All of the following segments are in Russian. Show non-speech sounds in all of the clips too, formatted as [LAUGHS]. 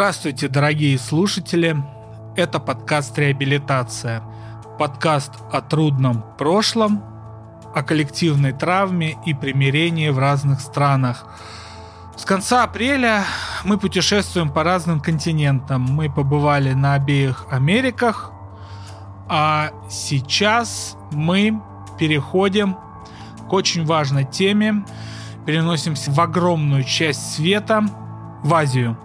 Здравствуйте, дорогие слушатели. Это подкаст «Реабилитация». Подкаст о трудном прошлом, о коллективной травме и примирении в разных странах. С конца апреля мы путешествуем по разным континентам. Мы побывали на обеих Америках, а сейчас мы переходим к очень важной теме. Переносимся в огромную часть света, в Азию.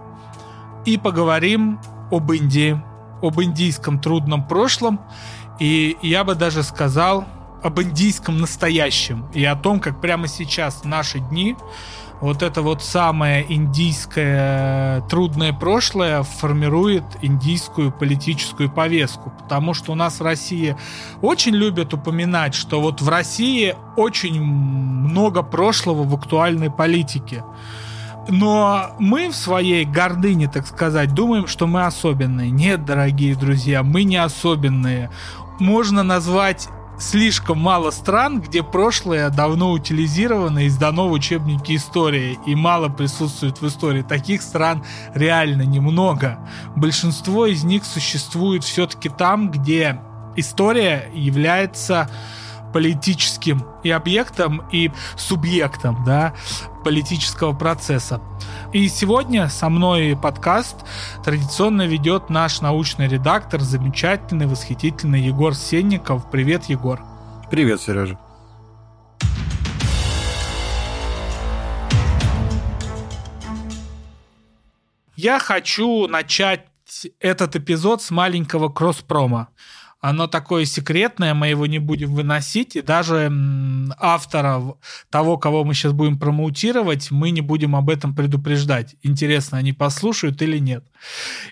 И поговорим об Индии, об индийском трудном прошлом. И я бы даже сказал об индийском настоящем. И о том, как прямо сейчас, в наши дни, вот это вот самое индийское трудное прошлое формирует индийскую политическую повестку. Потому что у нас в России очень любят упоминать, что вот в России очень много прошлого в актуальной политике. Но мы в своей гордыне, так сказать, думаем, что мы особенные. Нет, дорогие друзья, мы не особенные. Можно назвать слишком мало стран, где прошлое давно утилизировано и сдано в учебники истории и мало присутствует в истории. Таких стран реально немного. Большинство из них существует все-таки там, где история является политическим и объектом, и субъектом да, политического процесса. И сегодня со мной подкаст традиционно ведет наш научный редактор, замечательный, восхитительный Егор Сенников. Привет, Егор. Привет, Сережа. Я хочу начать этот эпизод с маленького кросс-прома оно такое секретное, мы его не будем выносить, и даже автора того, кого мы сейчас будем промоутировать, мы не будем об этом предупреждать. Интересно, они послушают или нет.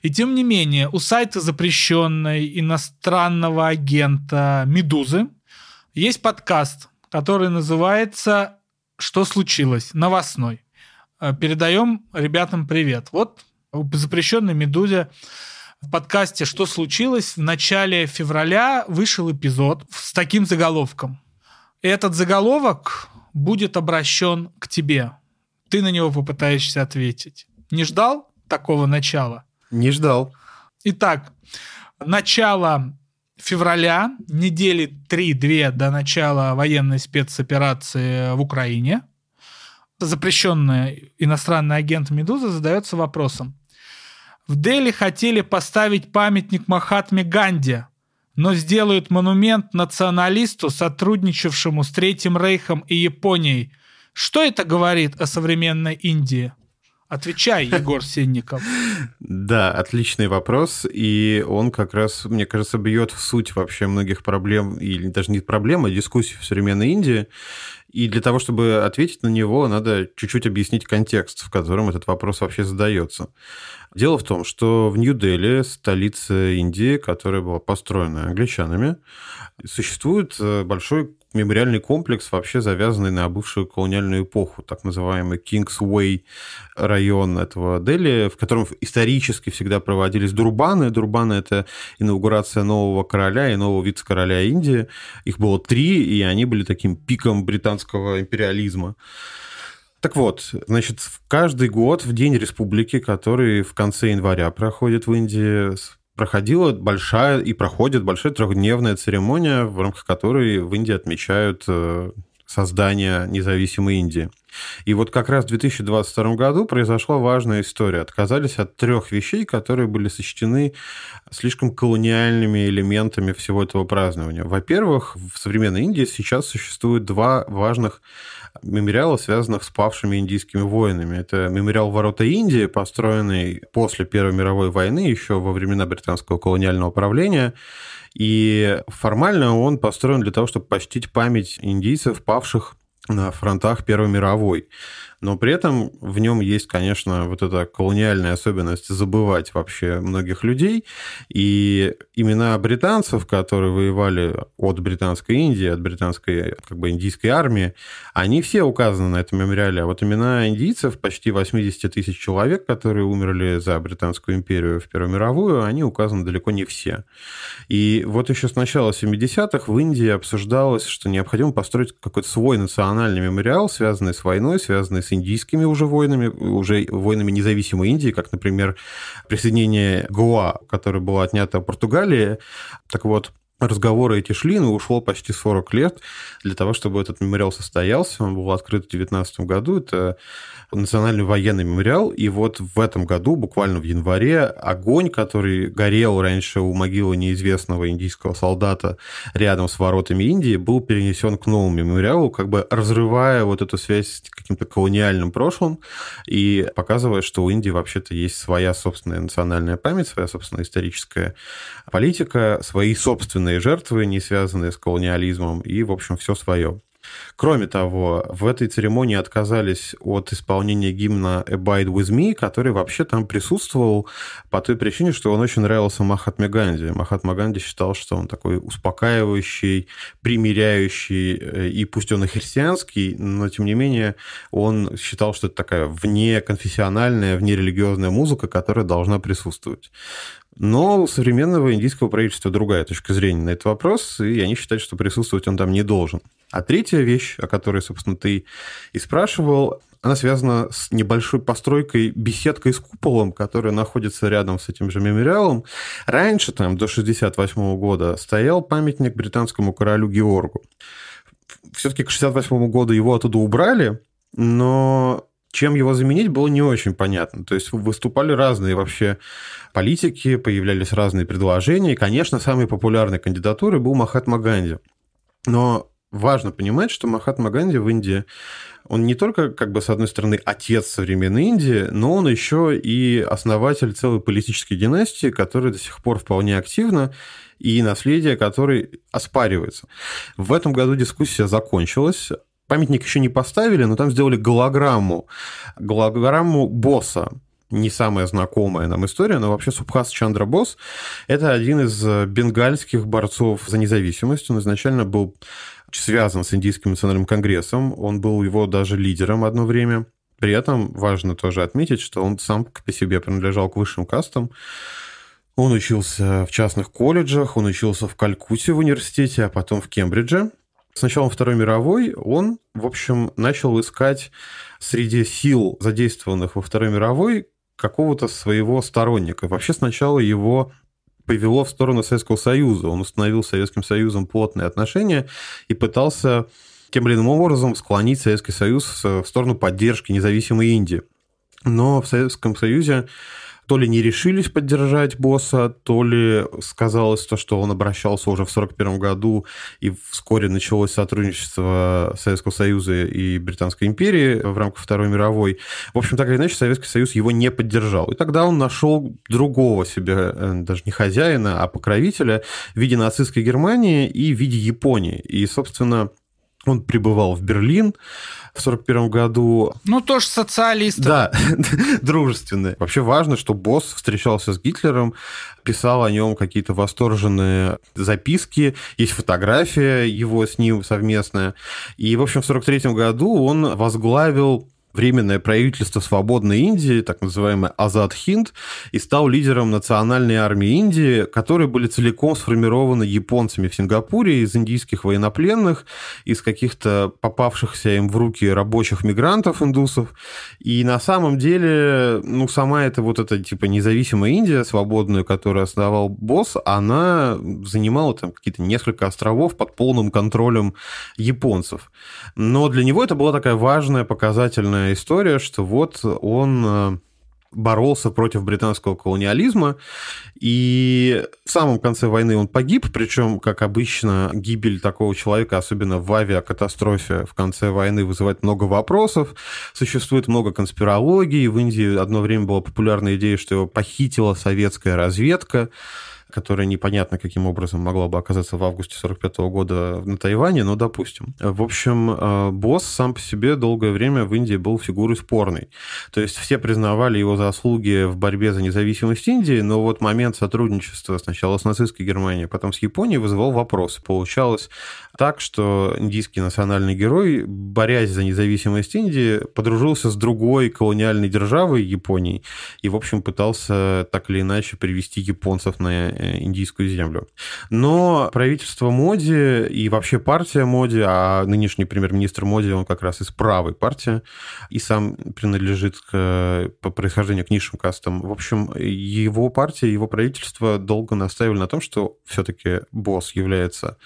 И тем не менее, у сайта запрещенной иностранного агента «Медузы» есть подкаст, который называется «Что случилось?» новостной. Э, передаем ребятам привет. Вот запрещенной «Медузе» в подкасте «Что случилось?» в начале февраля вышел эпизод с таким заголовком. Этот заголовок будет обращен к тебе. Ты на него попытаешься ответить. Не ждал такого начала? Не ждал. Итак, начало февраля, недели 3-2 до начала военной спецоперации в Украине, запрещенный иностранный агент «Медуза» задается вопросом, в Дели хотели поставить памятник Махатме Ганди, но сделают монумент националисту, сотрудничавшему с Третьим Рейхом и Японией. Что это говорит о современной Индии? Отвечай, Егор Сенников. Да, отличный вопрос, и он как раз, мне кажется, бьет в суть вообще многих проблем, или даже не проблем, а дискуссий в современной Индии. И для того, чтобы ответить на него, надо чуть-чуть объяснить контекст, в котором этот вопрос вообще задается. Дело в том, что в Нью-Дели, столице Индии, которая была построена англичанами, существует э, большой мемориальный комплекс, вообще завязанный на бывшую колониальную эпоху, так называемый Кингс-Уэй район этого Дели, в котором исторически всегда проводились дурбаны. Дурбаны – это инаугурация нового короля и нового вице-короля Индии. Их было три, и они были таким пиком британского империализма. Так вот, значит, каждый год в День Республики, который в конце января проходит в Индии, проходила большая и проходит большая трехдневная церемония, в рамках которой в Индии отмечают э, создание независимой Индии. И вот как раз в 2022 году произошла важная история. Отказались от трех вещей, которые были сочтены слишком колониальными элементами всего этого празднования. Во-первых, в современной Индии сейчас существует два важных мемориала, связанных с павшими индийскими воинами. Это мемориал Ворота Индии, построенный после Первой мировой войны, еще во времена британского колониального правления. И формально он построен для того, чтобы почтить память индийцев, павших на фронтах Первой мировой но при этом в нем есть, конечно, вот эта колониальная особенность забывать вообще многих людей. И имена британцев, которые воевали от британской Индии, от британской как бы индийской армии, они все указаны на этом мемориале. А вот имена индийцев, почти 80 тысяч человек, которые умерли за Британскую империю в Первую мировую, они указаны далеко не все. И вот еще с начала 70-х в Индии обсуждалось, что необходимо построить какой-то свой национальный мемориал, связанный с войной, связанный с индийскими уже войнами, уже войнами независимой Индии, как, например, присоединение Гоа, которое было отнято Португалии. Так вот, разговоры эти шли, но ушло почти 40 лет для того, чтобы этот мемориал состоялся. Он был открыт в 2019 году. Это национальный военный мемориал. И вот в этом году, буквально в январе, огонь, который горел раньше у могилы неизвестного индийского солдата рядом с воротами Индии, был перенесен к новому мемориалу, как бы разрывая вот эту связь с каким-то колониальным прошлым и показывая, что у Индии вообще-то есть своя собственная национальная память, своя собственная историческая политика, свои собственные собственные жертвы, не связанные с колониализмом, и, в общем, все свое. Кроме того, в этой церемонии отказались от исполнения гимна «Abide with me», который вообще там присутствовал по той причине, что он очень нравился Махатме Ганди. Махатма Ганди считал, что он такой успокаивающий, примиряющий, э, и пусть он и христианский, но тем не менее он считал, что это такая внеконфессиональная, внерелигиозная музыка, которая должна присутствовать. Но у современного индийского правительства другая точка зрения на этот вопрос, и они считают, что присутствовать он там не должен. А третья вещь, о которой, собственно, ты и спрашивал, она связана с небольшой постройкой, беседкой с куполом, которая находится рядом с этим же мемориалом. Раньше, там, до 1968 года, стоял памятник британскому королю Георгу. Все-таки к 1968 году его оттуда убрали, но чем его заменить, было не очень понятно. То есть выступали разные вообще политики, появлялись разные предложения. И, конечно, самой популярной кандидатурой был Махатма Ганди. Но важно понимать, что Махатма Ганди в Индии, он не только, как бы, с одной стороны, отец современной Индии, но он еще и основатель целой политической династии, которая до сих пор вполне активна, и наследие которой оспаривается. В этом году дискуссия закончилась. Памятник еще не поставили, но там сделали голограмму, голограмму босса, не самая знакомая нам история, но вообще Субхас Чандра Босс – это один из бенгальских борцов за независимость. Он изначально был связан с Индийским национальным конгрессом, он был его даже лидером одно время. При этом важно тоже отметить, что он сам по себе принадлежал к высшим кастам. Он учился в частных колледжах, он учился в Калькутте в университете, а потом в Кембридже – с началом Второй мировой он, в общем, начал искать среди сил, задействованных во Второй мировой, какого-то своего сторонника. Вообще сначала его повело в сторону Советского Союза. Он установил с Советским Союзом плотные отношения и пытался тем или иным образом склонить Советский Союз в сторону поддержки независимой Индии. Но в Советском Союзе то ли не решились поддержать босса, то ли сказалось то, что он обращался уже в 1941 году, и вскоре началось сотрудничество Советского Союза и Британской империи в рамках Второй мировой. В общем, так или иначе, Советский Союз его не поддержал. И тогда он нашел другого себе, э, даже не хозяина, а покровителя в виде нацистской Германии и в виде Японии. И, собственно, он прибывал в Берлин в 1941 году. Ну, тоже социалист. Да, [LAUGHS] дружественный. Вообще важно, что босс встречался с Гитлером, писал о нем какие-то восторженные записки, есть фотография его с ним совместная. И, в общем, в 1943 году он возглавил Временное правительство свободной Индии, так называемый Азад Хинд, и стал лидером национальной армии Индии, которые были целиком сформированы японцами в Сингапуре из индийских военнопленных, из каких-то попавшихся им в руки рабочих мигрантов индусов. И на самом деле, ну, сама эта вот эта типа независимая Индия, свободную, которую основал босс, она занимала там какие-то несколько островов под полным контролем японцев. Но для него это была такая важная, показательная история, что вот он э, боролся против британского колониализма, и в самом конце войны он погиб, причем, как обычно, гибель такого человека, особенно в авиакатастрофе в конце войны, вызывает много вопросов, существует много конспирологий, в Индии одно время была популярная идея, что его похитила советская разведка, которая непонятно каким образом могла бы оказаться в августе 45 года на Тайване, но допустим. В общем, э, босс сам по себе долгое время в Индии был фигурой спорной. То есть все признавали его заслуги в борьбе за независимость Индии, но вот момент сотрудничества сначала с нацистской Германией, потом с Японией вызывал вопросы. Получалось так, что индийский национальный герой, борясь за независимость Индии, подружился с другой колониальной державой Японией и, в общем, пытался так или иначе привести японцев на э, индийскую землю. Но правительство Моди и вообще партия Моди, а нынешний премьер-министр Моди, он как раз из правой партии, и сам принадлежит к, по происхождению к низшим кастам. В общем, его партия, его правительство долго настаивали на том, что все-таки босс является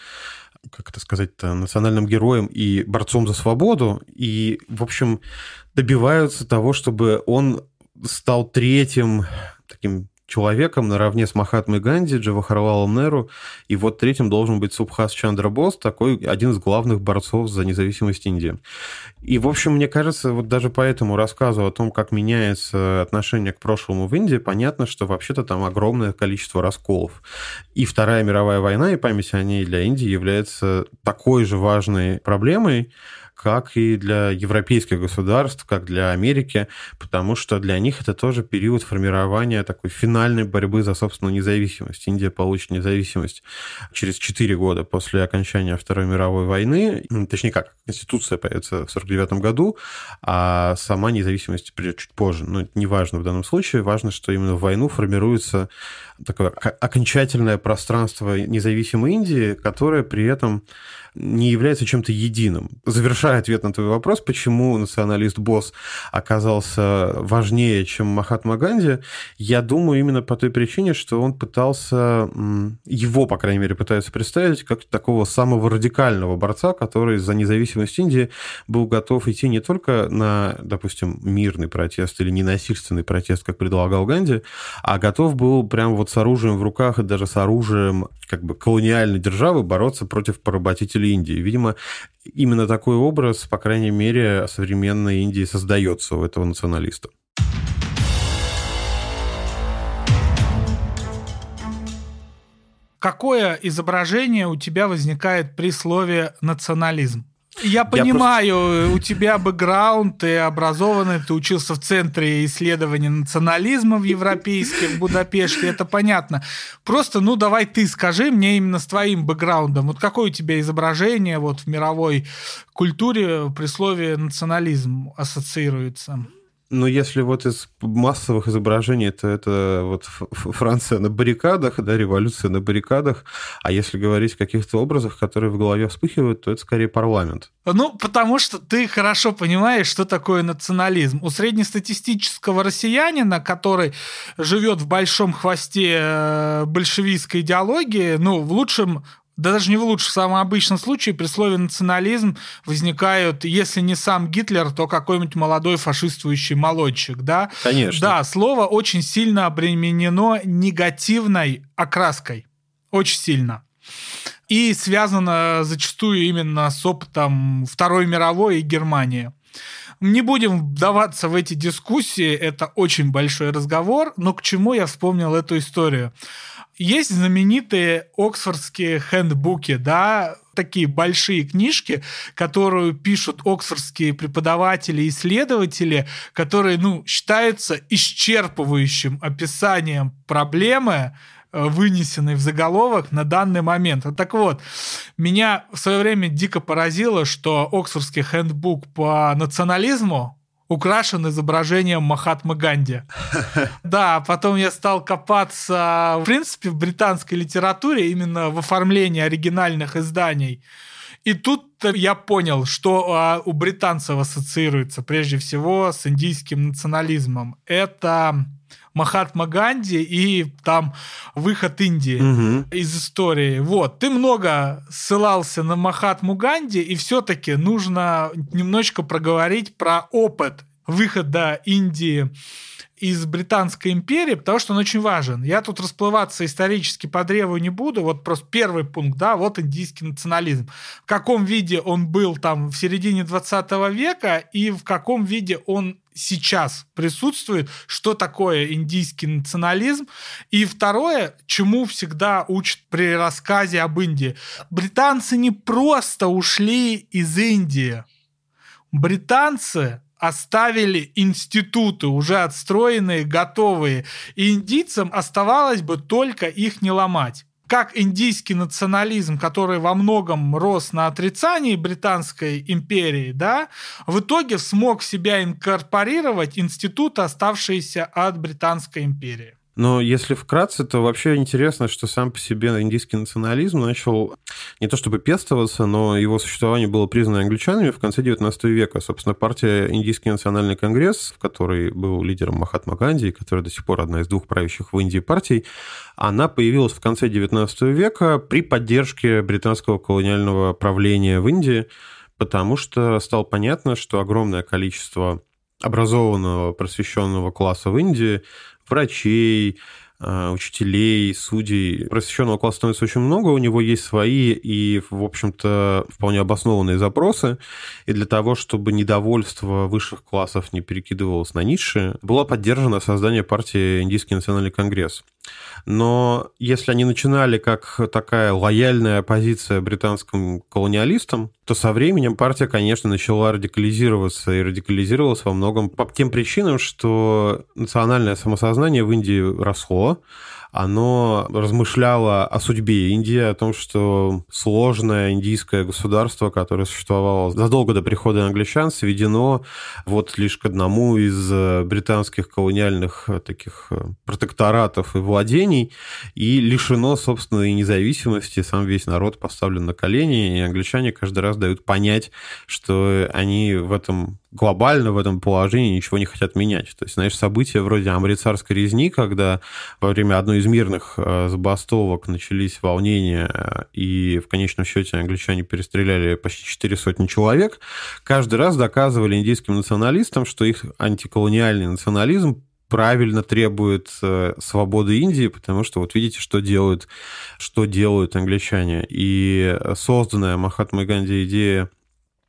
как это сказать-то, национальным героем и борцом за свободу, и, в общем, добиваются того, чтобы он стал третьим таким человеком наравне с Махатмой Ганди, Джавахарлалом Неру, и вот третьим должен быть Субхас Чандра Бос, такой один из главных борцов за независимость Индии. И, в общем, мне кажется, вот даже по этому рассказу о том, как меняется отношение к прошлому в Индии, понятно, что вообще-то там огромное количество расколов. И Вторая мировая война, и память о ней для Индии является такой же важной проблемой, как и для европейских государств, как для Америки, потому что для них это тоже период формирования такой финальной борьбы за собственную независимость. Индия получит независимость через 4 года после окончания Второй мировой войны, точнее как, Конституция появится в 49 году, а сама независимость придет чуть позже. Но это не важно в данном случае, важно, что именно в войну формируется такое окончательное пространство независимой Индии, которое при этом не является чем-то единым. Завершая ответ на твой вопрос, почему националист-босс оказался важнее, чем Махатма Ганди, я думаю именно по той причине, что он пытался, его, по крайней мере, пытаются представить как такого самого радикального борца, который за независимость Индии был готов идти не только на, допустим, мирный протест или ненасильственный протест, как предлагал Ганди, а готов был прям вот с оружием в руках и даже с оружием как бы колониальной державы бороться против поработителей Индии. Видимо, именно такой образ, по крайней мере, современной Индии создается у этого националиста. Какое изображение у тебя возникает при слове национализм? Я понимаю, просто... у тебя бэкграунд, ты образованный, ты учился в Центре исследования национализма в Европейске, в Будапеште, это понятно. Просто, ну, давай ты скажи мне именно с твоим бэкграундом, вот какое у тебя изображение вот в мировой культуре при слове национализм ассоциируется? Ну, если вот из массовых изображений, то это вот Франция на баррикадах, да, революция на баррикадах. А если говорить о каких-то образах, которые в голове вспыхивают, то это скорее парламент. Ну, потому что ты хорошо понимаешь, что такое национализм. У среднестатистического россиянина, который живет в большом хвосте э, большевистской идеологии, ну, в лучшем да даже не в лучшем, в самом обычном случае при слове национализм возникают, если не сам Гитлер, то какой-нибудь молодой фашистующий молодчик, да? Конечно. Да, слово очень сильно обременено негативной окраской. Очень сильно. И связано зачастую именно с опытом Второй мировой и Германии. Не будем вдаваться в эти дискуссии, это очень большой разговор, но к чему я вспомнил эту историю? Есть знаменитые оксфордские хендбуки, да, такие большие книжки, которые пишут оксфордские преподаватели и исследователи, которые, ну, считаются исчерпывающим описанием проблемы, э, вынесенной в заголовок на данный момент. Так вот, меня в свое время дико поразило, что Оксфордский хендбук по национализму украшен изображением Махатмы Ганди. [LAUGHS] Да, потом я стал копаться, в принципе, в британской литературе, именно в оформлении оригинальных изданий. И тут я понял, что а, у британцев ассоциируется прежде всего с индийским национализмом. Это Махатма Ганди и там выход Индии угу. из истории. Вот, ты много ссылался на Махатму Ганди, и все-таки нужно немножечко проговорить про опыт выхода Индии из Британской империи, потому что он очень важен. Я тут расплываться исторически по древу не буду. Вот просто первый пункт, да, вот индийский национализм. В каком виде он был там в середине 20 века и в каком виде он сейчас присутствует, что такое индийский национализм. И второе, чему всегда учат при рассказе об Индии. Британцы не просто ушли из Индии. Британцы оставили институты, уже отстроенные, готовые. И индийцам оставалось бы только их не ломать как индийский национализм, который во многом рос на отрицании Британской империи, да, в итоге смог в себя инкорпорировать институты, оставшиеся от Британской империи. Но если вкратце, то вообще интересно, что сам по себе индийский национализм начал не то чтобы пестоваться, но его существование было признано англичанами в конце 19 века. Собственно, партия Индийский национальный конгресс, в которой был лидером Махатма Ганди, которая до сих пор одна из двух правящих в Индии партий, она появилась в конце 19 века при поддержке британского колониального правления в Индии, потому что стало понятно, что огромное количество образованного, просвещенного класса в Индии врачей, а, учителей, судей. Просвещенного класса становится очень много, у него есть свои и, в общем-то, вполне обоснованные запросы. И для того, чтобы недовольство высших классов не перекидывалось на низшие, было поддержано создание партии Индийский национальный конгресс. Но если они начинали как такая лояльная оппозиция британским колониалистам, то со временем партия, конечно, начала радикализироваться и радикализировалась во многом по тем причинам, что национальное самосознание в Индии росло, оно размышляло о судьбе Индии, о том, что сложное индийское государство, которое существовало задолго до прихода англичан, сведено вот лишь к одному из э, британских колониальных э, таких э, протекторатов и владений, и лишено собственной независимости, сам весь народ поставлен на колени, и англичане каждый раз дают понять, что они в этом глобально в этом положении ничего не хотят менять. То есть, знаешь, события вроде амрицарской резни, когда во время одной из мирных э, забастовок начались волнения, э, и в конечном счете англичане перестреляли почти четыре сотни человек, каждый раз доказывали индийским националистам, что их антиколониальный национализм правильно требует э, свободы Индии, потому что вот видите, что делают, что делают англичане. И созданная Махатмой Ганди идея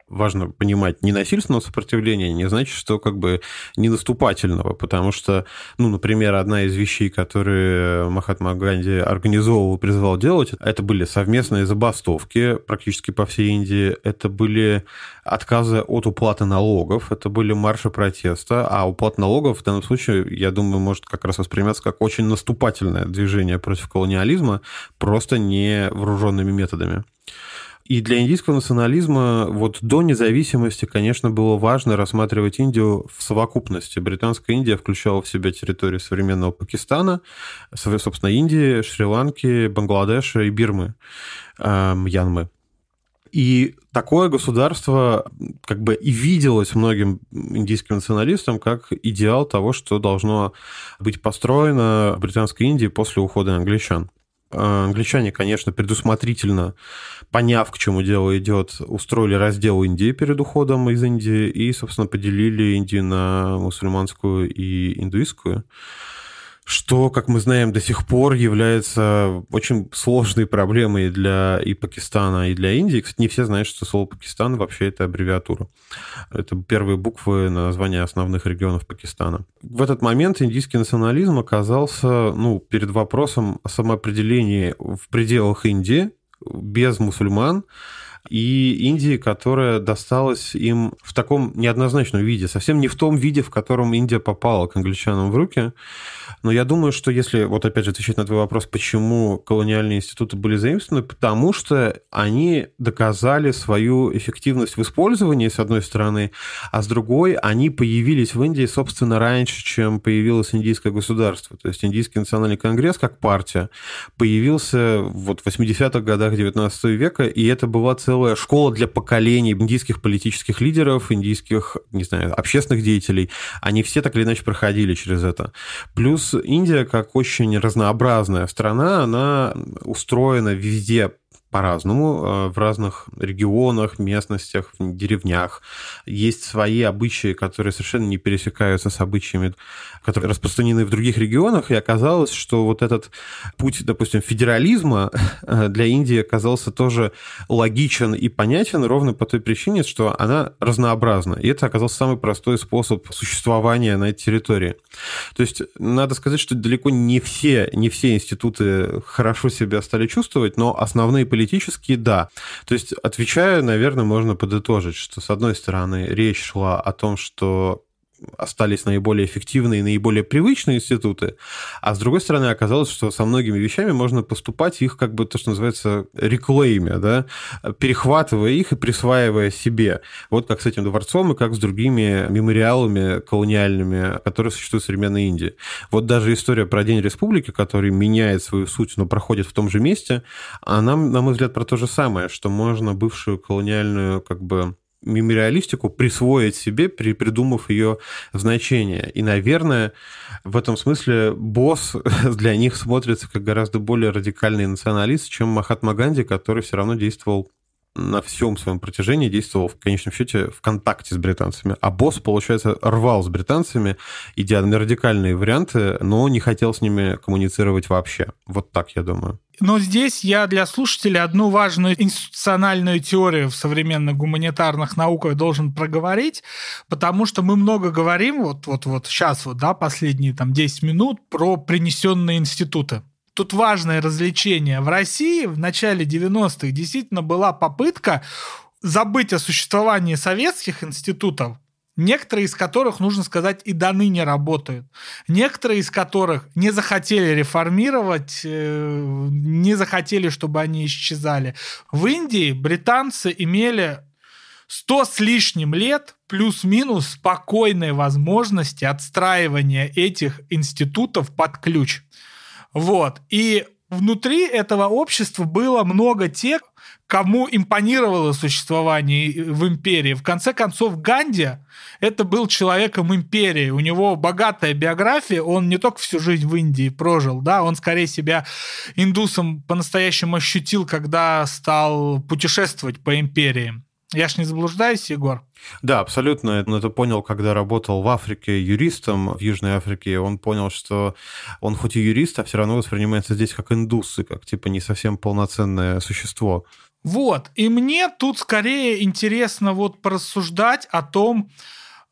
важно понимать, ненасильственного сопротивления не значит, что как бы не наступательного, потому что, ну, например, одна из вещей, которые Махатма Ганди организовывал призвал делать, это были совместные забастовки практически по всей Индии, это были отказы от уплаты налогов, это были марши протеста, а уплата налогов в данном случае, я думаю, может как раз восприниматься как очень наступательное движение против колониализма, просто не вооруженными методами. И для индийского национализма вот до независимости, конечно, было важно рассматривать Индию в совокупности. Британская Индия включала в себя территорию современного Пакистана, собственно, Индии, Шри-Ланки, Бангладеша и Бирмы, э, Мьянмы. И такое государство как бы и виделось многим индийским националистам как идеал того, что должно быть построено в Британской Индии после ухода англичан. Э, англичане, конечно, предусмотрительно, поняв, к чему дело идет, устроили раздел Индии перед уходом из Индии и, собственно, поделили Индию на мусульманскую и индуистскую что, как мы знаем, до сих пор является очень сложной проблемой для и Пакистана, и для Индии. Кстати, не все знают, что слово Пакистан вообще это аббревиатура. Это первые буквы на названия основных регионов Пакистана. В этот момент индийский национализм оказался ну, перед вопросом о самоопределении в пределах Индии, без мусульман, и Индии, которая досталась им в таком неоднозначном виде, совсем не в том виде, в котором Индия попала к англичанам в руки. Но я думаю, что если, вот опять же, отвечать на твой вопрос, почему колониальные институты были заимствованы, потому что они доказали свою эффективность в использовании, с одной стороны, а с другой, они появились в Индии, собственно, раньше, чем появилось индийское государство. То есть Индийский национальный конгресс, как партия, появился вот в 80-х годах 19 века, и это была целая целая школа для поколений индийских политических лидеров, индийских, не знаю, общественных деятелей. Они все так или иначе проходили через это. Плюс Индия, как очень разнообразная страна, она устроена везде по-разному э, в разных регионах, местностях, деревнях. Есть свои обычаи, которые совершенно не пересекаются с обычаями, которые распространены в других регионах, и оказалось, что вот этот путь, допустим, федерализма э, для Индии оказался тоже логичен и понятен ровно по той причине, что она разнообразна. И это оказался самый простой способ существования на этой территории. То есть надо сказать, что далеко не все, не все институты хорошо себя стали чувствовать, но основные политические, да. То есть, отвечая, наверное, можно подытожить, что, с одной стороны, речь шла о том, что остались наиболее эффективные наиболее привычные институты, а с другой стороны оказалось, что со многими вещами можно поступать их как бы то, что называется реклейме, да, перехватывая их и присваивая себе. Вот как с этим дворцом и как с другими мемориалами колониальными, которые существуют в современной Индии. Вот даже история про День Республики, который меняет свою суть, но проходит в том же месте, она, на мой взгляд, про то же самое, что можно бывшую колониальную как бы мемориалистику присвоить себе, при, придумав ее значение. И, наверное, в этом смысле босс [LAUGHS] для них смотрится как гораздо более радикальный националист, чем Махатма Ганди, который все равно действовал на всем своем протяжении действовал в конечном счете в контакте с британцами. А босс, получается, рвал с британцами, идя на радикальные варианты, но не хотел с ними коммуницировать вообще. Вот так, я думаю. Но здесь я для слушателей одну важную институциональную теорию в современных гуманитарных науках должен проговорить, потому что мы много говорим, вот, вот, вот сейчас, вот, да, последние там 10 минут, про принесенные институты тут важное развлечение. В России в начале 90-х действительно была попытка забыть о существовании советских институтов, некоторые из которых, нужно сказать, и до ныне работают. Некоторые из которых не захотели реформировать, э, не захотели, чтобы они исчезали. В Индии британцы имели 100 с лишним лет плюс-минус спокойной возможности отстраивания этих институтов под ключ. Вот. И внутри этого общества было много тех, кому импонировало существование в империи. В конце концов, Ганди это был человеком империи. У него богатая биография, он не только всю жизнь в Индии прожил, да, он скорее себя индусом по-настоящему ощутил, когда стал путешествовать по империи. Я ж не заблуждаюсь, Егор? Да, абсолютно. Он это понял, когда работал в Африке юристом в Южной Африке. Он понял, что он хоть и юрист, а все равно воспринимается здесь как индус и как типа не совсем полноценное существо. Вот. И мне тут скорее интересно вот порассуждать о том,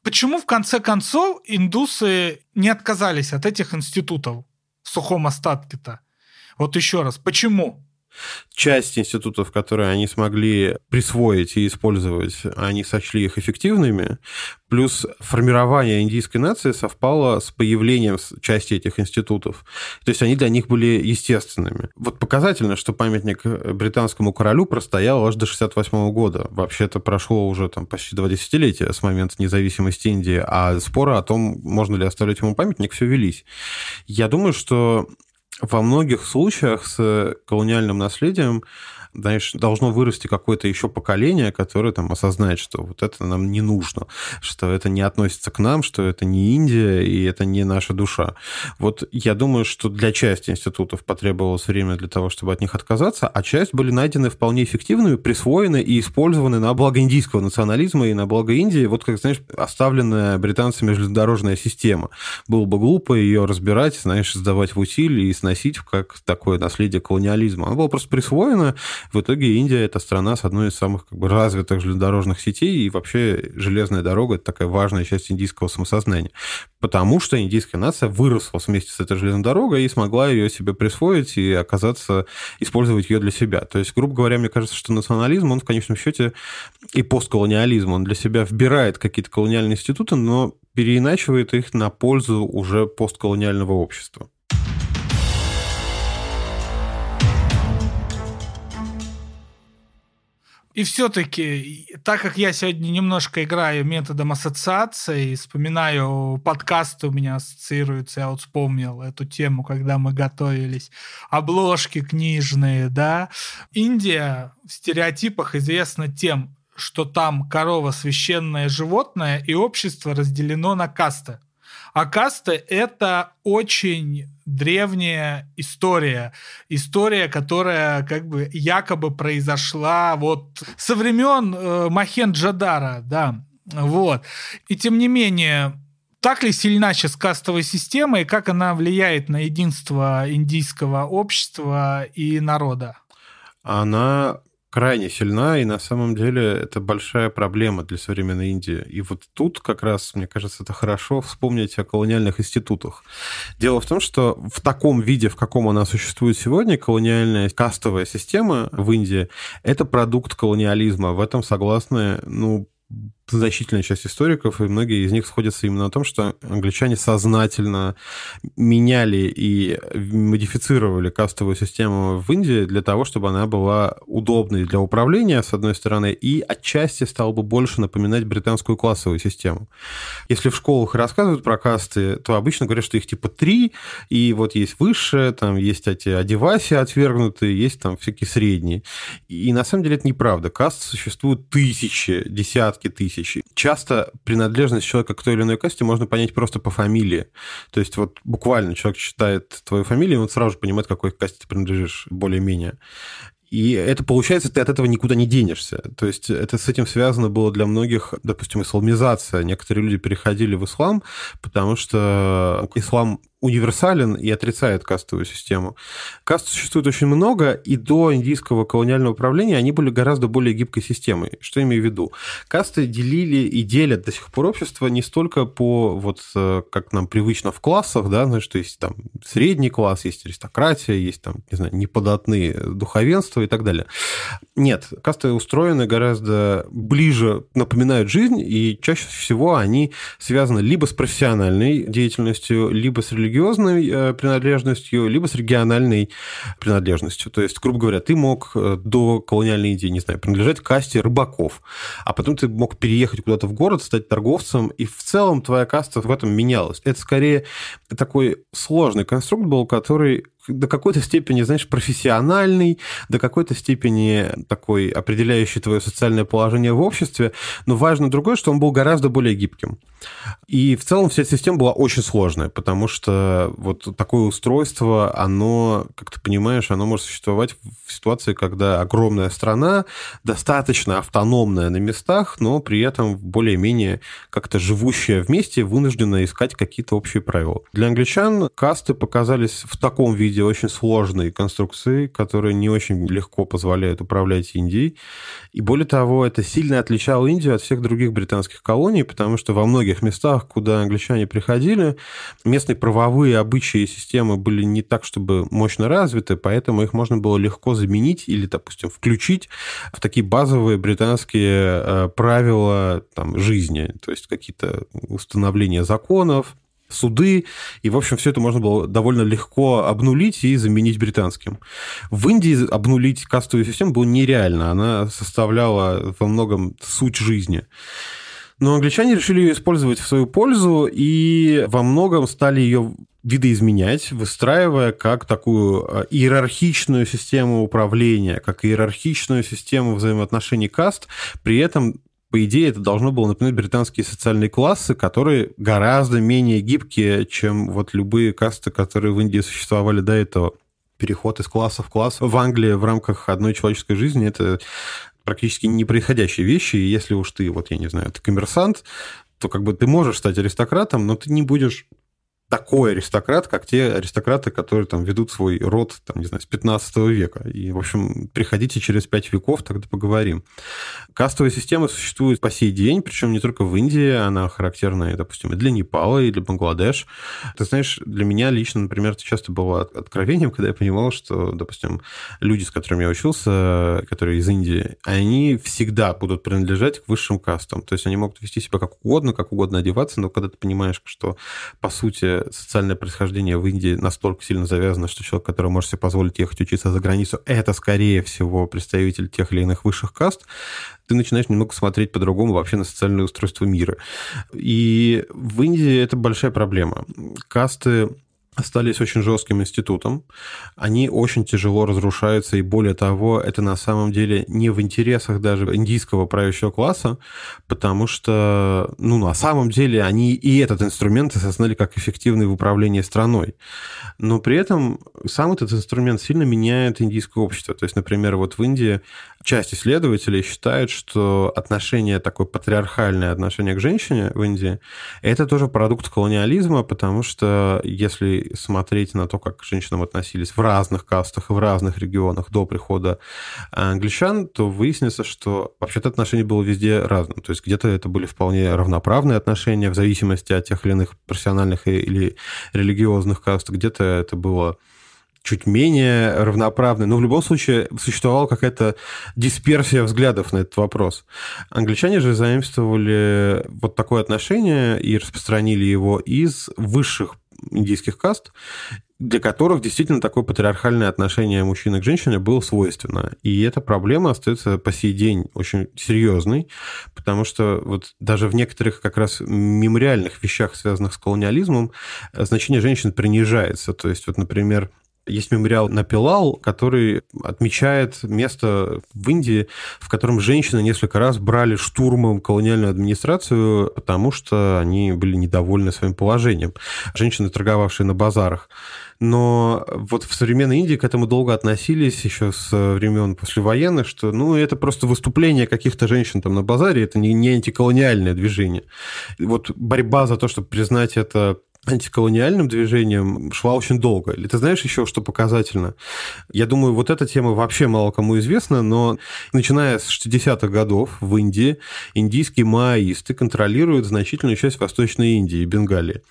почему в конце концов индусы не отказались от этих институтов в сухом остатке-то. Вот еще раз, почему? Часть институтов, которые они смогли присвоить и использовать, они сочли их эффективными, плюс формирование индийской нации совпало с появлением части этих институтов. То есть они для них были естественными. Вот показательно, что памятник британскому королю простоял аж до 68 года. Вообще-то прошло уже там почти два десятилетия с момента независимости Индии, а споры о том, можно ли оставлять ему памятник, все велись. Я думаю, что во многих случаях с колониальным наследием знаешь, должно вырасти какое-то еще поколение, которое там осознает, что вот это нам не нужно, что это не относится к нам, что это не Индия и это не наша душа. Вот я думаю, что для части институтов потребовалось время для того, чтобы от них отказаться, а часть были найдены вполне эффективными, присвоены и использованы на благо индийского национализма и на благо Индии, вот как, знаешь, оставленная британцами железнодорожная система. Было бы глупо ее разбирать, знаешь, сдавать в усилие и сносить как такое наследие колониализма. Она была просто присвоена, в итоге Индия это страна с одной из самых как бы, развитых железнодорожных сетей, и вообще железная дорога это такая важная часть индийского самосознания. Потому что индийская нация выросла вместе с этой железной дорогой и смогла ее себе присвоить и оказаться, использовать ее для себя. То есть, грубо говоря, мне кажется, что национализм, он в конечном счете и постколониализм, он для себя вбирает какие-то колониальные институты, но переиначивает их на пользу уже постколониального общества. И все-таки, так как я сегодня немножко играю методом ассоциации, вспоминаю подкасты у меня ассоциируются, я вот вспомнил эту тему, когда мы готовились, обложки книжные, да. Индия в стереотипах известна тем, что там корова священное животное, и общество разделено на касты. А касты — это очень древняя история. История, которая как бы якобы произошла вот со времен э, Махенджадара, да. Вот. И тем не менее, так ли сильна сейчас кастовая система и как она влияет на единство индийского общества и народа? Она крайне сильна, и на самом деле это большая проблема для современной Индии. И вот тут как раз, мне кажется, это хорошо вспомнить о колониальных институтах. Дело в том, что в таком виде, в каком она существует сегодня, колониальная кастовая система в Индии, это продукт колониализма. В этом согласны, ну, значительная часть историков, и многие из них сходятся именно на том, что англичане сознательно меняли и модифицировали кастовую систему в Индии для того, чтобы она была удобной для управления, с одной стороны, и отчасти стала бы больше напоминать британскую классовую систему. Если в школах рассказывают про касты, то обычно говорят, что их типа три, и вот есть высшие, там есть эти одеваси отвергнутые, есть там всякие средние. И на самом деле это неправда. Каст существует тысячи, десятки тысяч. Часто принадлежность человека к той или иной касте можно понять просто по фамилии. То есть вот буквально человек читает твою фамилию, и он сразу же понимает, какой касте ты принадлежишь более-менее. И это получается, ты от этого никуда не денешься. То есть это с этим связано было для многих, допустим, исламизация. Некоторые люди переходили в ислам, потому что ислам универсален и отрицает кастовую систему. Каст существует очень много, и до индийского колониального управления они были гораздо более гибкой системой. Что я имею в виду? Касты делили и делят до сих пор общество не столько по, вот э, как нам привычно в классах, да, значит, есть там средний класс, есть аристократия, есть там, не знаю, неподатные духовенство и так далее. Нет, касты устроены гораздо ближе, напоминают жизнь, и чаще всего они связаны либо с профессиональной деятельностью, либо с религиозной религиозной э, принадлежностью, либо с региональной принадлежностью. То есть, грубо говоря, ты мог э, до колониальной Индии, не знаю, принадлежать касте рыбаков, а потом ты мог переехать куда-то в город, стать торговцем, и в целом твоя каста в этом менялась. Это скорее такой сложный конструкт был, который до какой-то степени, знаешь, профессиональный, до какой-то степени такой определяющий твое социальное положение в обществе, но важно другое, что он был гораздо более гибким. И в целом вся система была очень сложная, потому что вот такое устройство, оно, как ты понимаешь, оно может существовать в ситуации, когда огромная страна, достаточно автономная на местах, но при этом более-менее как-то живущая вместе, вынуждена искать какие-то общие правила. Для англичан касты показались в таком виде виде очень сложной конструкции, которые не очень легко позволяют управлять Индией. И более того, это сильно отличало Индию от всех других британских колоний, потому что во многих местах, куда англичане приходили, местные правовые обычаи и системы были не так, чтобы мощно развиты, поэтому их можно было легко заменить или, допустим, включить в такие базовые британские э, правила там, жизни, то есть какие-то установления законов, суды, и, в общем, все это можно было довольно легко обнулить и заменить британским. В Индии обнулить кастовую систему было нереально, она составляла во многом суть жизни. Но англичане решили ее использовать в свою пользу и во многом стали ее видоизменять, выстраивая как такую э, иерархичную систему управления, как иерархичную систему взаимоотношений каст, при этом по идее, это должно было напоминать британские социальные классы, которые гораздо менее гибкие, чем вот любые касты, которые в Индии существовали до этого. Переход из класса в класс в Англии в рамках одной человеческой жизни – это практически непроисходящие вещи, и если уж ты, вот я не знаю, ты коммерсант, то как бы ты можешь стать аристократом, но ты не будешь такой аристократ, как те аристократы, которые там ведут свой род, там, не знаю, с 15 века. И, в общем, приходите через 5 веков, тогда поговорим. Кастовая система существует по сей день, причем не только в Индии, она характерна, допустим, и для Непала, и для Бангладеш. Ты знаешь, для меня лично, например, это часто было откровением, когда я понимал, что, допустим, люди, с которыми я учился, которые из Индии, они всегда будут принадлежать к высшим кастам. То есть они могут вести себя как угодно, как угодно одеваться, но когда ты понимаешь, что, по сути, социальное происхождение в Индии настолько сильно завязано, что человек, который может себе позволить ехать учиться за границу, это, скорее всего, представитель тех или иных высших каст, ты начинаешь немного смотреть по-другому вообще на социальное устройство мира. И в Индии это большая проблема. Касты остались очень жестким институтом. Они очень тяжело разрушаются, и более того, это на самом деле не в интересах даже индийского правящего класса, потому что, ну, на самом деле они и этот инструмент осознали как эффективный в управлении страной. Но при этом сам этот инструмент сильно меняет индийское общество. То есть, например, вот в Индии часть исследователей считает, что отношение такое патриархальное отношение к женщине в Индии, это тоже продукт колониализма, потому что если смотреть на то, как к женщинам относились в разных кастах и в разных регионах до прихода англичан, то выяснится, что вообще-то отношение было везде разным. То есть где-то это были вполне равноправные отношения в зависимости от тех или иных профессиональных или религиозных каст, где-то это было чуть менее равноправной, но в любом случае существовала какая-то дисперсия взглядов на этот вопрос. Англичане же заимствовали вот такое отношение и распространили его из высших индийских каст, для которых действительно такое патриархальное отношение мужчины к женщине было свойственно. И эта проблема остается по сей день очень серьезной, потому что вот даже в некоторых как раз мемориальных вещах, связанных с колониализмом, значение женщин принижается. То есть, вот, например, есть мемориал на Пилал, который отмечает место в Индии, в котором женщины несколько раз брали штурмом колониальную администрацию, потому что они были недовольны своим положением. Женщины, торговавшие на базарах. Но вот в современной Индии к этому долго относились еще с времен послевоенных, что ну, это просто выступление каких-то женщин там на базаре, это не, не антиколониальное движение. Вот борьба за то, чтобы признать это антиколониальным движением шла очень долго. Или ты знаешь еще, что показательно? Я думаю, вот эта тема вообще мало кому известна, но начиная с 60-х годов в Индии индийские маоисты контролируют значительную часть Восточной Индии и Бенгалии.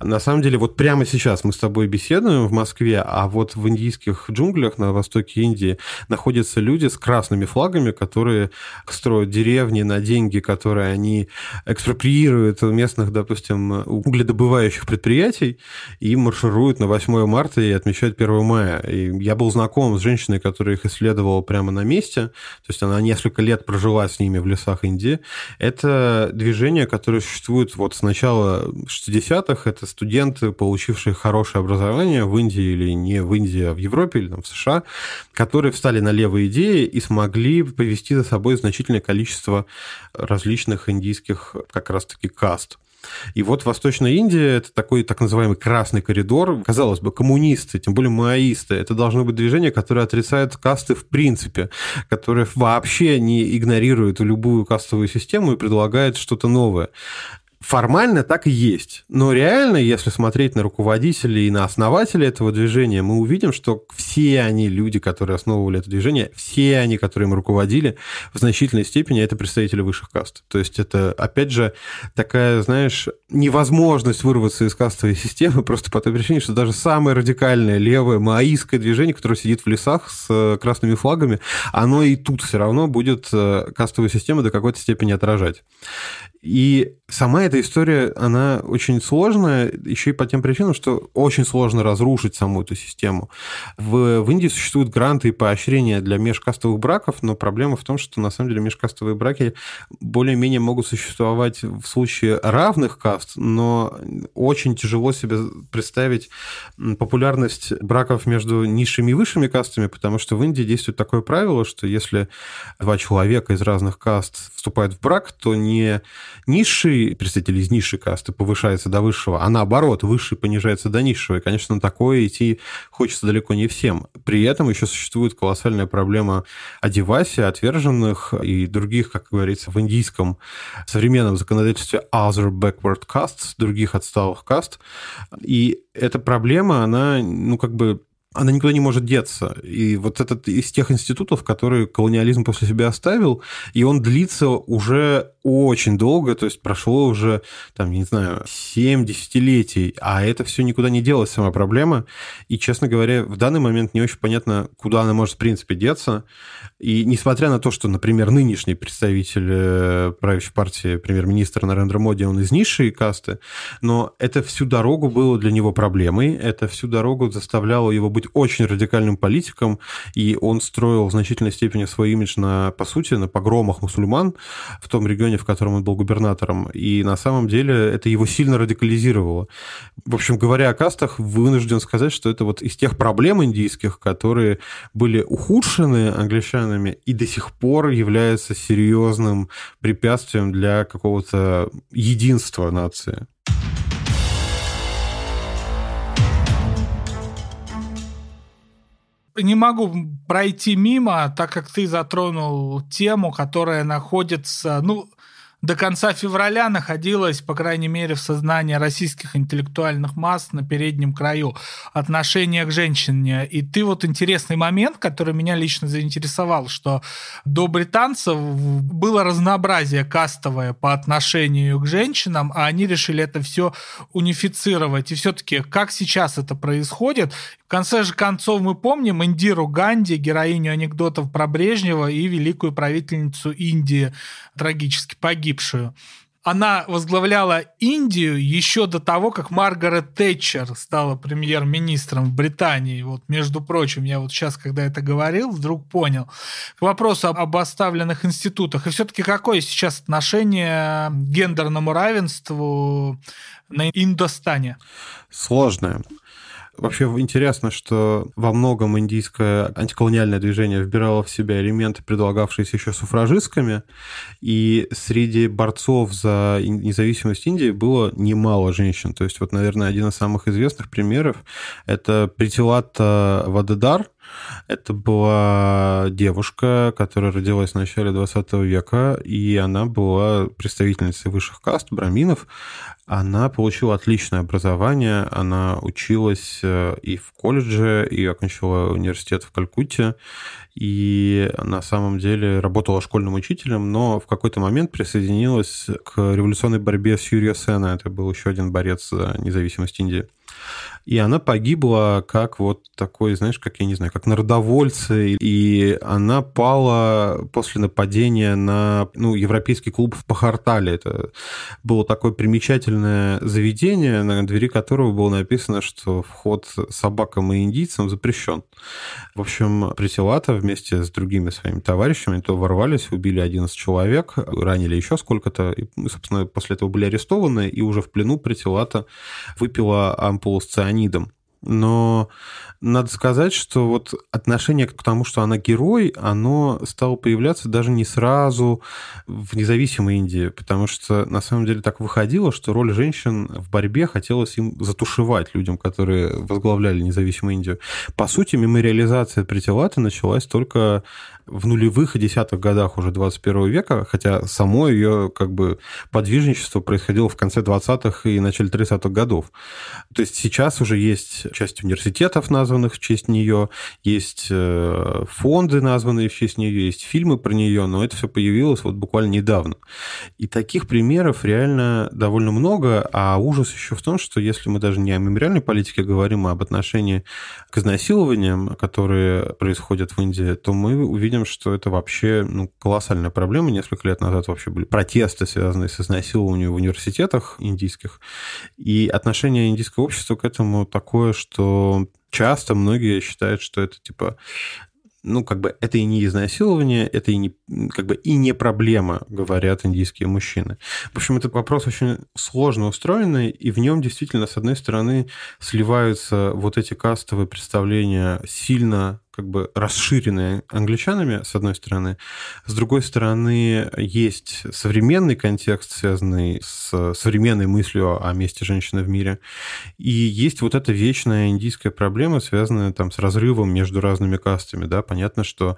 На самом деле, вот прямо сейчас мы с тобой беседуем в Москве, а вот в индийских джунглях на востоке Индии находятся люди с красными флагами, которые строят деревни на деньги, которые они экспроприируют у местных, допустим, угледобывающих предприятий и маршируют на 8 марта и отмечают 1 мая. И я был знаком с женщиной, которая их исследовала прямо на месте, то есть она несколько лет прожила с ними в лесах Индии. Это движение, которое существует вот с начала 60-х, это студенты, получившие хорошее образование в Индии или не в Индии, а в Европе или там, в США, которые встали на левые идеи и смогли повести за собой значительное количество различных индийских как раз-таки каст. И вот Восточная Индия – это такой так называемый красный коридор. Казалось бы, коммунисты, тем более маоисты, это должно быть движение, которое отрицает касты в принципе, которое вообще не игнорирует любую кастовую систему и предлагает что-то новое. Формально так и есть. Но реально, если смотреть на руководителей и на основателей этого движения, мы увидим, что все они, люди, которые основывали это движение, все они, которые им руководили, в значительной степени это представители высших каст. То есть это, опять же, такая, знаешь, невозможность вырваться из кастовой системы [LAUGHS] просто по той причине, что даже самое радикальное левое маоистское движение, которое сидит в лесах с э, красными флагами, оно и тут все равно будет э, кастовую систему до какой-то степени отражать. И сама эта история, она очень сложная, еще и по тем причинам, что очень сложно разрушить саму эту систему. В, в Индии существуют гранты и поощрения для межкастовых браков, но проблема в том, что на самом деле межкастовые браки более-менее могут существовать в случае равных каст, но очень тяжело себе представить популярность браков между низшими и высшими кастами, потому что в Индии действует такое правило, что если два человека из разных каст вступают в брак, то не низший представитель из низшей касты повышается до высшего, а наоборот, высший понижается до низшего. И, конечно, на такое идти хочется далеко не всем. При этом еще существует колоссальная проблема одеваси, отверженных и других, как говорится, в индийском современном законодательстве other backward castes, других отсталых каст. И эта проблема, она, ну, как бы она никуда не может деться. И вот этот из тех институтов, которые колониализм после себя оставил, и он длится уже очень долго, то есть прошло уже, там, не знаю, 7 десятилетий, а это все никуда не делась, сама проблема. И, честно говоря, в данный момент не очень понятно, куда она может, в принципе, деться. И несмотря на то, что, например, нынешний представитель э, правящей партии, премьер-министр Нарендра Моди, он из низшей касты, но это всю дорогу было для него проблемой, это всю дорогу заставляло его быть очень радикальным политиком, и он строил в значительной степени свой имидж на, по сути, на погромах мусульман в том регионе, в котором он был губернатором, и на самом деле это его сильно радикализировало. В общем, говоря о кастах, вынужден сказать, что это вот из тех проблем индийских, которые были ухудшены англичанами и до сих пор являются серьезным препятствием для какого-то единства нации. Не могу пройти мимо, так как ты затронул тему, которая находится, ну, до конца февраля находилось, по крайней мере, в сознании российских интеллектуальных масс на переднем краю отношение к женщине. И ты вот интересный момент, который меня лично заинтересовал, что до британцев было разнообразие кастовое по отношению к женщинам, а они решили это все унифицировать. И все-таки как сейчас это происходит? В конце же концов мы помним Индиру Ганди, героиню анекдотов про Брежнева и великую правительницу Индии, трагически погибшую. Она возглавляла Индию еще до того, как Маргарет Тэтчер стала премьер-министром в Британии. Вот, между прочим, я вот сейчас, когда это говорил, вдруг понял. К вопросу об оставленных институтах. И все-таки какое сейчас отношение к гендерному равенству на Индостане? Сложное. Вообще интересно, что во многом индийское антиколониальное движение вбирало в себя элементы, предлагавшиеся еще суфражистками, и среди борцов за независимость Индии было немало женщин. То есть вот, наверное, один из самых известных примеров – это Притилата Вадедар, это была девушка, которая родилась в начале 20 века, и она была представительницей высших каст, браминов. Она получила отличное образование, она училась э, и в колледже, и окончила университет в Калькутте, и на самом деле работала школьным учителем, но в какой-то момент присоединилась к революционной борьбе с Юрия Сена. Это был еще один борец за независимость Индии. И она погибла как вот такой, знаешь, как я не знаю, как народовольцы. И она пала после нападения на ну, европейский клуб в Пахартале. Это было такое примечательное заведение, на двери которого было написано, что вход собакам и индийцам запрещен. В общем, Притилата вместе с другими своими товарищами то ворвались, убили 11 человек, ранили еще сколько-то, и, собственно, после этого были арестованы, и уже в плену Притилата выпила ампулу с цианидом. Но надо сказать, что вот отношение к тому, что она герой, оно стало появляться даже не сразу в независимой Индии, потому что на самом деле так выходило, что роль женщин в борьбе хотелось им затушевать людям, которые возглавляли независимую Индию. По сути, мемориализация Притилаты началась только в нулевых и десятых годах уже 21 века, хотя само ее как бы подвижничество происходило в конце 20-х и начале 30-х годов. То есть сейчас уже есть часть университетов, названных в честь нее, есть э, фонды, названные в честь нее, есть фильмы про нее, но это все появилось вот буквально недавно. И таких примеров реально довольно много, а ужас еще в том, что если мы даже не о мемориальной политике говорим, а об отношении к изнасилованиям, которые происходят в Индии, то мы увидим видим, что это вообще ну, колоссальная проблема. Несколько лет назад вообще были протесты, связанные с изнасилованием в университетах индийских. И отношение индийского общества к этому такое, что часто многие считают, что это типа ну, как бы это и не изнасилование, это и не, как бы и не проблема, говорят индийские мужчины. В общем, этот вопрос очень сложно устроенный, и в нем действительно, с одной стороны, сливаются вот эти кастовые представления сильно как бы расширенные англичанами, с одной стороны. С другой стороны, есть современный контекст, связанный с современной мыслью о месте женщины в мире. И есть вот эта вечная индийская проблема, связанная там с разрывом между разными кастами. Да? Понятно, что,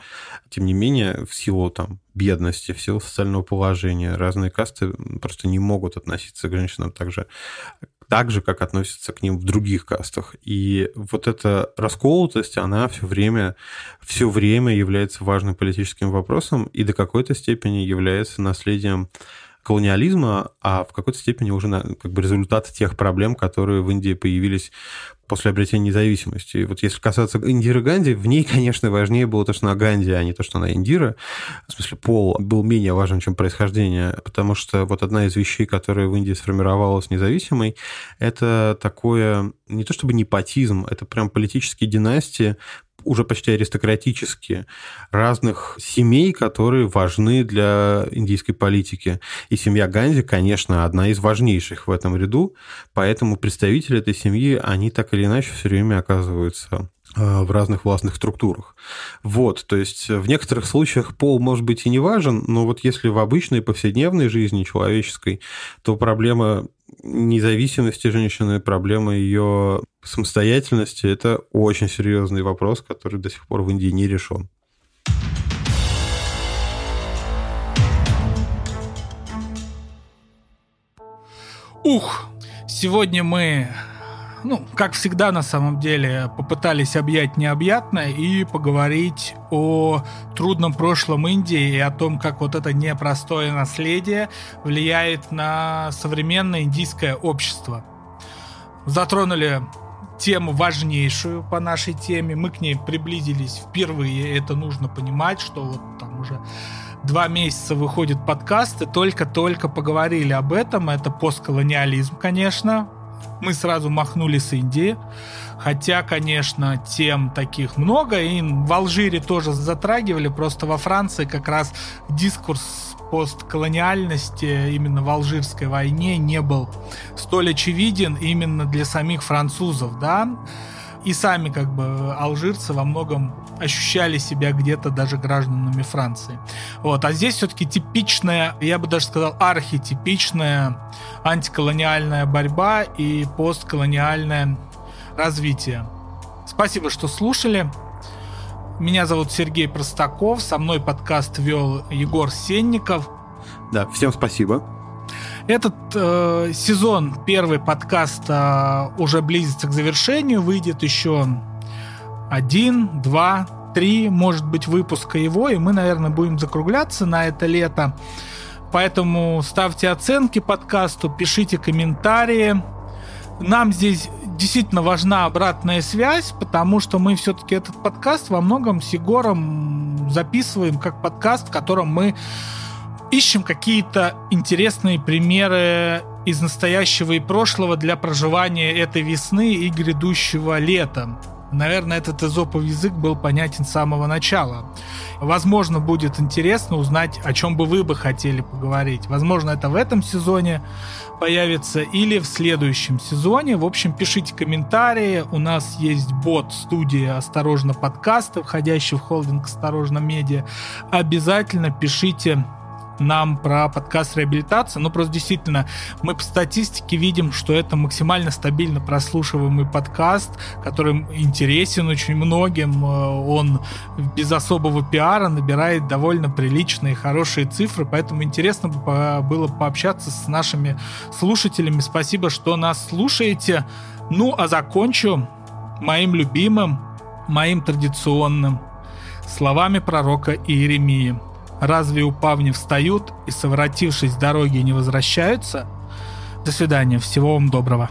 тем не менее, в силу там бедности, в силу социального положения. Разные касты просто не могут относиться к женщинам так же, так же, как относятся к ним в других кастах. И вот эта расколотость, она все время, все время является важным политическим вопросом и до какой-то степени является наследием колониализма, а в какой-то степени уже как бы результат тех проблем, которые в Индии появились после обретения независимости. И вот если касаться Индиры Ганди, в ней, [LAUGHS] конечно, важнее было то, что она Ганди, а не то, что она Индира. В смысле, пол был менее важен, чем происхождение, потому что вот одна из вещей, которая в Индии сформировалась независимой, это такое не то чтобы непотизм, это прям политические династии, уже почти аристократические, разных семей, которые важны для индийской политики. И семья Ганди, конечно, одна из важнейших в этом ряду, поэтому представители этой семьи, они так или иначе все время оказываются э, в разных властных структурах. Вот, то есть в некоторых случаях пол может быть и не важен, но вот если в обычной повседневной жизни человеческой, то проблема независимости женщины, проблема ее самостоятельности – это очень серьезный вопрос, который до сих пор в Индии не решен. Ух! Сегодня мы ну, как всегда, на самом деле, попытались объять необъятное и поговорить о трудном прошлом Индии и о том, как вот это непростое наследие влияет на современное индийское общество. Затронули тему важнейшую по нашей теме. Мы к ней приблизились впервые. Это нужно понимать, что вот там уже два месяца выходит подкаст, и только-только поговорили об этом. Это постколониализм, конечно. Мы сразу махнули с Индии. Хотя, конечно, тем таких много. И в Алжире тоже затрагивали. Просто во Франции как раз дискурс постколониальности именно в Алжирской войне не был столь очевиден именно для самих французов, да и сами как бы алжирцы во многом ощущали себя где-то даже гражданами Франции. Вот. А здесь все-таки типичная, я бы даже сказал, архетипичная антиколониальная борьба и постколониальное развитие. Спасибо, что слушали. Меня зовут Сергей Простаков, со мной подкаст вел Егор Сенников. Да, всем спасибо. Этот э, сезон, первый подкаст э, уже близится к завершению. Выйдет еще один, два, три, может быть, выпуска его. И мы, наверное, будем закругляться на это лето. Поэтому ставьте оценки подкасту, пишите комментарии. Нам здесь действительно важна обратная связь, потому что мы все-таки этот подкаст во многом с Егором записываем как подкаст, в котором мы ищем какие-то интересные примеры из настоящего и прошлого для проживания этой весны и грядущего лета. Наверное, этот изопов язык был понятен с самого начала. Возможно, будет интересно узнать, о чем бы вы бы хотели поговорить. Возможно, это в этом сезоне появится или в следующем сезоне. В общем, пишите комментарии. У нас есть бот студии «Осторожно подкасты», входящий в холдинг «Осторожно медиа». Обязательно пишите нам про подкаст реабилитация. Ну, просто действительно, мы по статистике видим, что это максимально стабильно прослушиваемый подкаст, который интересен очень многим. Э, он без особого пиара набирает довольно приличные, хорошие цифры, поэтому интересно было пообщаться с нашими слушателями. Спасибо, что нас слушаете. Ну, а закончу моим любимым, моим традиционным словами пророка Иеремии. Разве упав не встают и, совратившись с дороги, не возвращаются? До свидания, всего вам доброго.